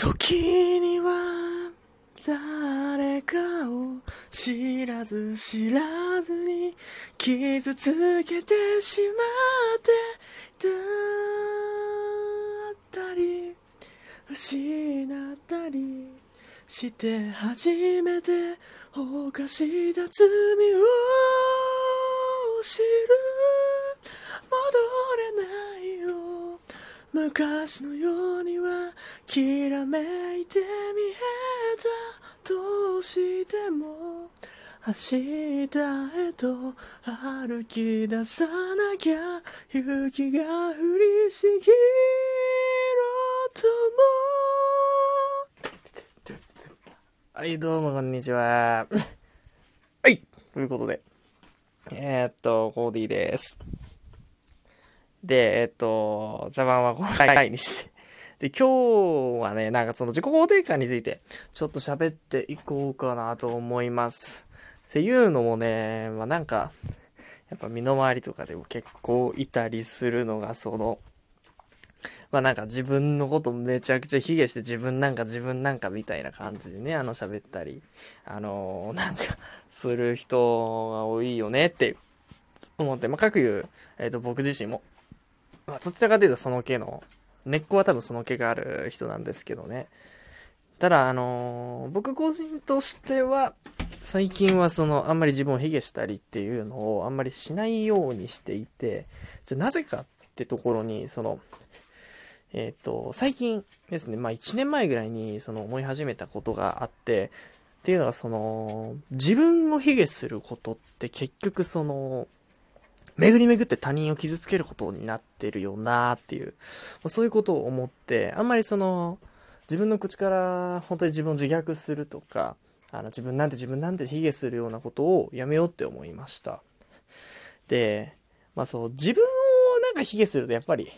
時には誰かを知らず知らずに傷つけてしまってだったり失ったりして初めて犯した罪を知る。戻れない。昔のようにはきらめいて見えたとしても明日へと歩き出さなきゃ雪が降りしきろともはいどうもこんにちははいということでえー、っとコーディーですで、えっと、茶番はこの回にして。で、今日はね、なんかその自己肯定感について、ちょっと喋っていこうかなと思います。っていうのもね、まあなんか、やっぱ身の回りとかでも結構いたりするのが、その、まあなんか自分のことめちゃくちゃ卑下して自分なんか自分なんかみたいな感じでね、あの喋ったり、あのー、なんかする人が多いよねって思って、まあ各言う、えっ、ー、と僕自身もまあ、どちらかというとその系の、根っこは多分その系がある人なんですけどね。ただ、あのー、僕個人としては、最近はその、あんまり自分を卑下したりっていうのをあんまりしないようにしていて、じゃなぜかってところに、その、えっ、ー、と、最近ですね、まあ1年前ぐらいにその思い始めたことがあって、っていうのがその、自分を卑下することって結局その、巡り巡って他人を傷つけることになってるよなっていう、そういうことを思って、あんまりその、自分の口から本当に自分を自虐するとか、あの自分なんて自分なんて卑下するようなことをやめようって思いました。で、まあそう、自分をなんか卑下するとやっぱり、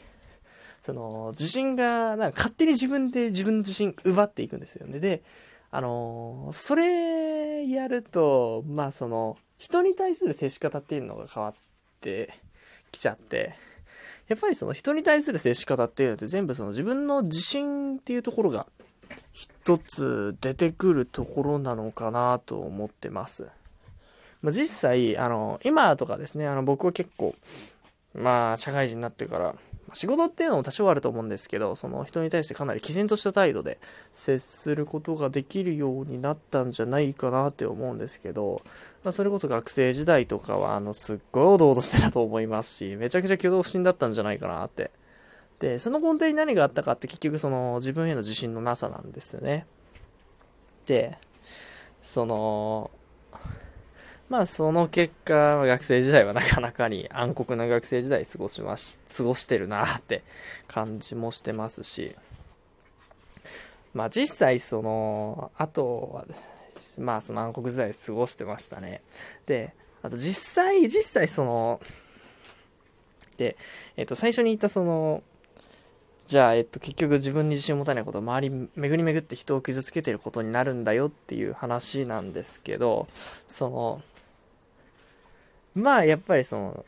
その、自信が、なんか勝手に自分で自分の自信奪っていくんですよね。で、あのそれやると、まあその、人に対する接し方っていうのが変わっ、ってきちゃって、やっぱりその人に対する接し方っていうのって全部その自分の自信っていうところが一つ出てくるところなのかなと思ってます。まあ、実際、あの、今とかですね、あの僕は結構、まあ社会人になってから仕事っていうのも多少あると思うんですけど、その人に対してかなり毅然とした態度で接することができるようになったんじゃないかなって思うんですけど、まあ、それこそ学生時代とかは、あの、すっごいおどおどしてたと思いますし、めちゃくちゃ挙動不審だったんじゃないかなって。で、その根底に何があったかって結局その自分への自信のなさなんですよね。で、その、まあその結果、学生時代はなかなかに暗黒な学生時代過ごしまし、過ごしてるなって感じもしてますし、まあ実際その、あとは、まあその暗黒時代過ごしてましたね。で、あと実際、実際その、で、えっと最初に言ったその、じゃあ、えっと、結局自分に自信を持たないこと、周り巡り巡って人を傷つけてることになるんだよっていう話なんですけど、その、まあ、やっぱりその、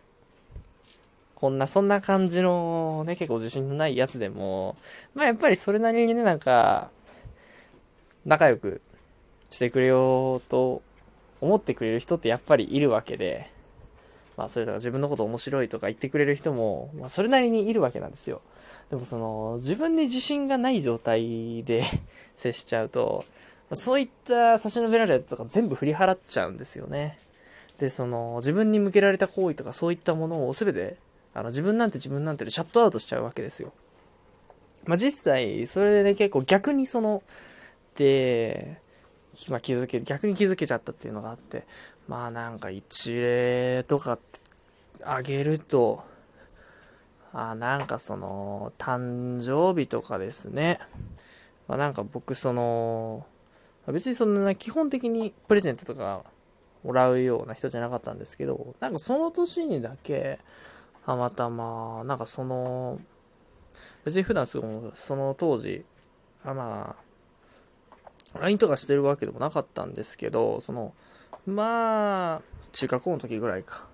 こんな、そんな感じのね、結構自信のないやつでも、まあやっぱりそれなりにね、なんか、仲良くしてくれようと思ってくれる人ってやっぱりいるわけで、まあそれとか自分のこと面白いとか言ってくれる人も、まあそれなりにいるわけなんですよ。でもその、自分に自信がない状態で 接しちゃうと、そういった差し伸べられるとか全部振り払っちゃうんですよね。で、その、自分に向けられた好意とかそういったものを全て、あの、自分なんて自分なんてでシャットアウトしちゃうわけですよ。まあ、実際、それでね、結構逆にその、で、まあ、気づけ、逆に気づけちゃったっていうのがあって、まあなんか一例とかあげると、あなんかその、誕生日とかですね。まあなんか僕その、別にそんな基本的にプレゼントとかもらうような人じゃなかったんですけど、なんかその年にだけ、たまたま、なんかその、別に普段そのその当時、あまあ、LINE とかしてるわけでもなかったんですけど、その、まあ、中学校の時ぐらいか。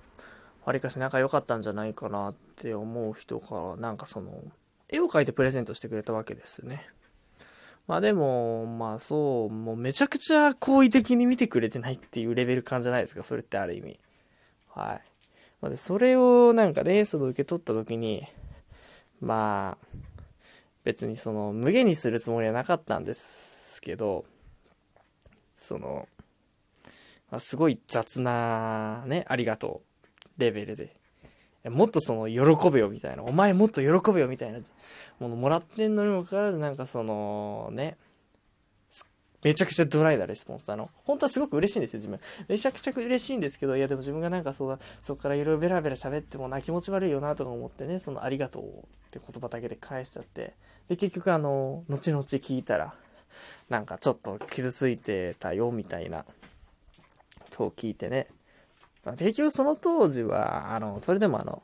わりかし仲良かったんじゃないかなって思う人が、なんかその、絵を描いてプレゼントしてくれたわけですね。まあでも、まあそう、もうめちゃくちゃ好意的に見てくれてないっていうレベル感じゃないですか、それってある意味。はい。まあ、それをなんかね、その受け取った時に、まあ、別にその無限にするつもりはなかったんですけど、その、まあ、すごい雑なね、ありがとうレベルで。もっとその喜べよみたいな、お前もっと喜べよみたいなものもらってんのにもかかわらずなんかそのね、めちゃくちゃドライなレスポンス。あの、本当はすごく嬉しいんですよ、自分。めちゃくちゃ嬉しいんですけど、いやでも自分がなんかそうそこからいろいろベラベラ喋ってもな、気持ち悪いよなとか思ってね、そのありがとうって言葉だけで返しちゃって。で、結局あの、後々聞いたら、なんかちょっと傷ついてたよみたいな、と聞いてね。まあ、結局その当時は、あの、それでもあの、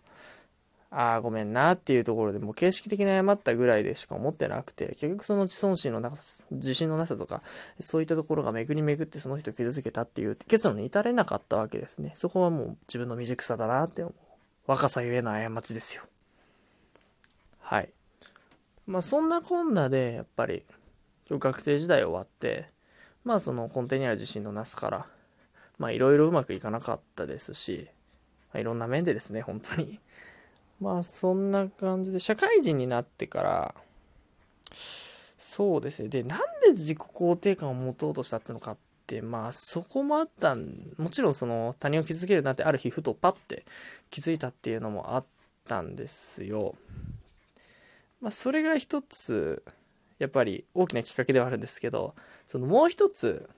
ああ、ごめんなっていうところでもう形式的に謝ったぐらいでしか思ってなくて、結局その自尊心のな自信のなさとか、そういったところが巡り巡ってその人を傷つけたっていう結論に至れなかったわけですね。そこはもう自分の未熟さだなって思う。若さゆえの過ちですよ。はい。まあそんなこんなで、やっぱり、今日学生時代終わって、まあその根底にある自信のなすから、まあいろいろうまくいかなかったですし、まあ、いろんな面でですね、本当に。まあそんな感じで、社会人になってから、そうですね。で、なんで自己肯定感を持とうとしたってのかって、まあそこもあったん、もちろんその他人を傷つけるなってある日ふとパッて気づいたっていうのもあったんですよ。まあそれが一つ、やっぱり大きなきっかけではあるんですけど、そのもう一つ、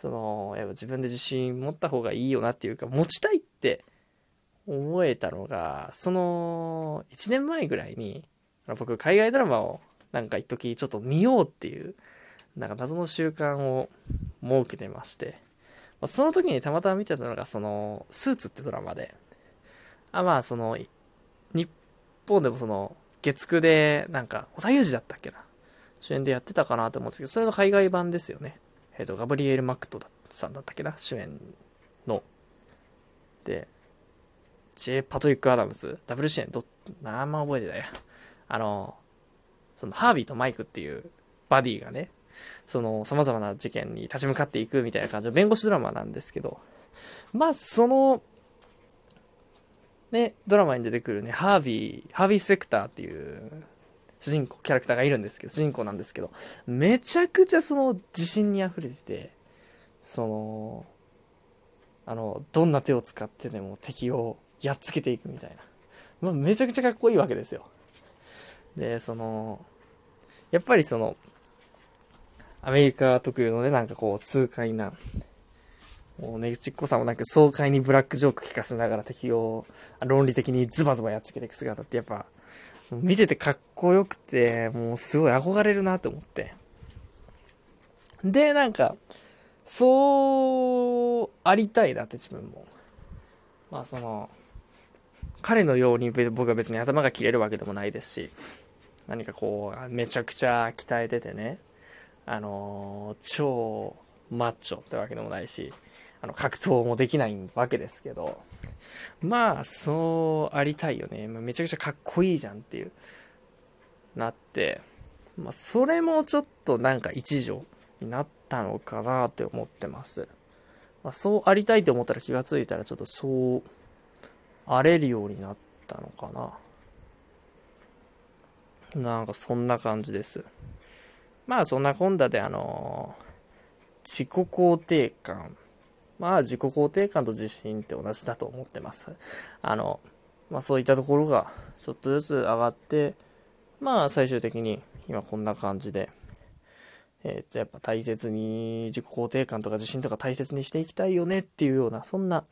その、やっぱ自分で自信持った方がいいよなっていうか、持ちたいって思えたのが、その、1年前ぐらいに、僕、海外ドラマを、なんか一時ちょっと見ようっていう、なんか謎の習慣を設けてまして、その時にたまたま見てたのが、その、スーツってドラマで、あ、まあ、その、日本でもその、月9で、なんか、織田裕二だったっけな主演でやってたかなと思うんですけど、それの海外版ですよね。えっ、ー、と、ガブリエル・マクトさんだったっけな、主演の。で、ジェイ・パトリック・アダムズ、ダブル主演、ど、あんま覚えてないや。あの、その、ハービーとマイクっていうバディがね、その、様々な事件に立ち向かっていくみたいな感じの弁護士ドラマなんですけど、まあ、その、ね、ドラマに出てくるね、ハービー、ハービー・スペクターっていう主人公、キャラクターがいるんですけど、主人公なんですけど、めちゃくちゃその自信に溢れてて、その、あの、どんな手を使ってでも敵をやっつけていくみたいな。まあ、めちゃくちゃかっこいいわけですよ。で、その、やっぱりその、アメリカ特有のね、なんかこう、痛快な、もうねちっこさんもなく爽快にブラックジョーク聞かせながら敵を論理的にズバズバやっつけていく姿ってやっぱ 見ててかっこよくて、もうすごい憧れるなって思って。で、なんか、そうありたいなって自分も。まあその、彼のように僕は別に頭が切れるわけでもないですし、何かこう、めちゃくちゃ鍛えててね、あのー、超マッチョってわけでもないし、あの、格闘もできないわけですけど、まあ、そうありたいよね。めちゃくちゃかっこいいじゃんっていう、なって、まあ、それもちょっとなんか一助になったのかなって思ってます。まあ、そうありたいと思ったら気がついたらちょっとそう荒れるようになったのかな。なんかそんな感じです。まあそんなこんだであのー、自己肯定感まあ自己肯定感と自信って同じだと思ってます。あの、まあそういったところがちょっとずつ上がって、まあ最終的に今こんな感じで、えっ、とやっぱ大切に自己肯定感とか自信とか大切にしていきたいよねっていうような、そんな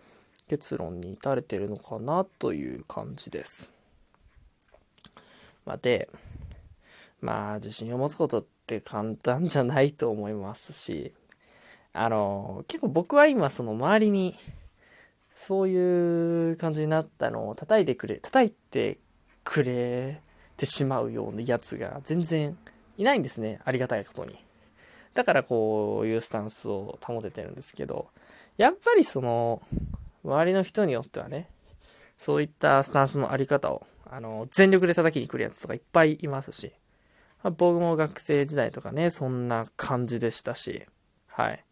結論に至れてるのかなという感じです。まあ、で、まあ自信を持つことって簡単じゃないと思いますし、あの、結構僕は今その周りに、そういう感じになったのを叩いてくれ、叩いてくれてしまうようなやつが全然いないんですね。ありがたいことに。だからこういうスタンスを保ててるんですけど、やっぱりその、周りの人によってはね、そういったスタンスのあり方を、あの、全力で叩きに来るやつとかいっぱいいますし、ま、僕も学生時代とかね、そんな感じでしたし、はい。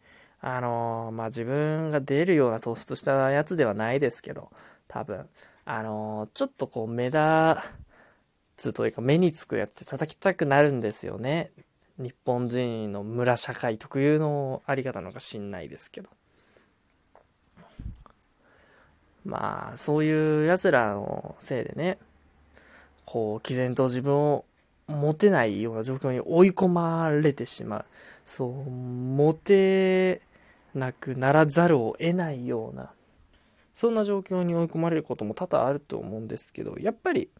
あのー、まあ、自分が出るような突出したやつではないですけど、多分、あのー、ちょっとこう、目立つというか、目につくやつって叩きたくなるんですよね。日本人の村社会特有のあり方なのか知んないですけど。まあ、そういう奴らのせいでね、こう、毅然と自分を持てないような状況に追い込まれてしまう。そう、持てなくならざるを得ないような、そんな状況に追い込まれることも多々あると思うんですけど、やっぱり、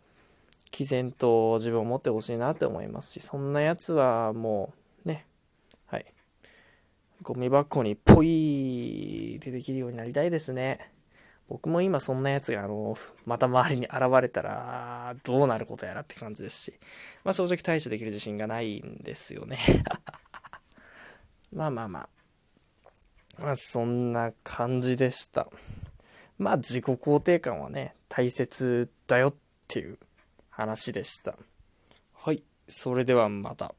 毅然と自分を持ってほしいなって思いますし、そんなやつはもう、ね、はい。ゴミ箱にポイってできるようになりたいですね。僕も今そんなやつがあの、また周りに現れたら、どうなることやらって感じですし、まあ正直対処できる自信がないんですよね。まあまあまあ。まあそんな感じでした。まあ自己肯定感はね、大切だよっていう話でした。はい。それではまた。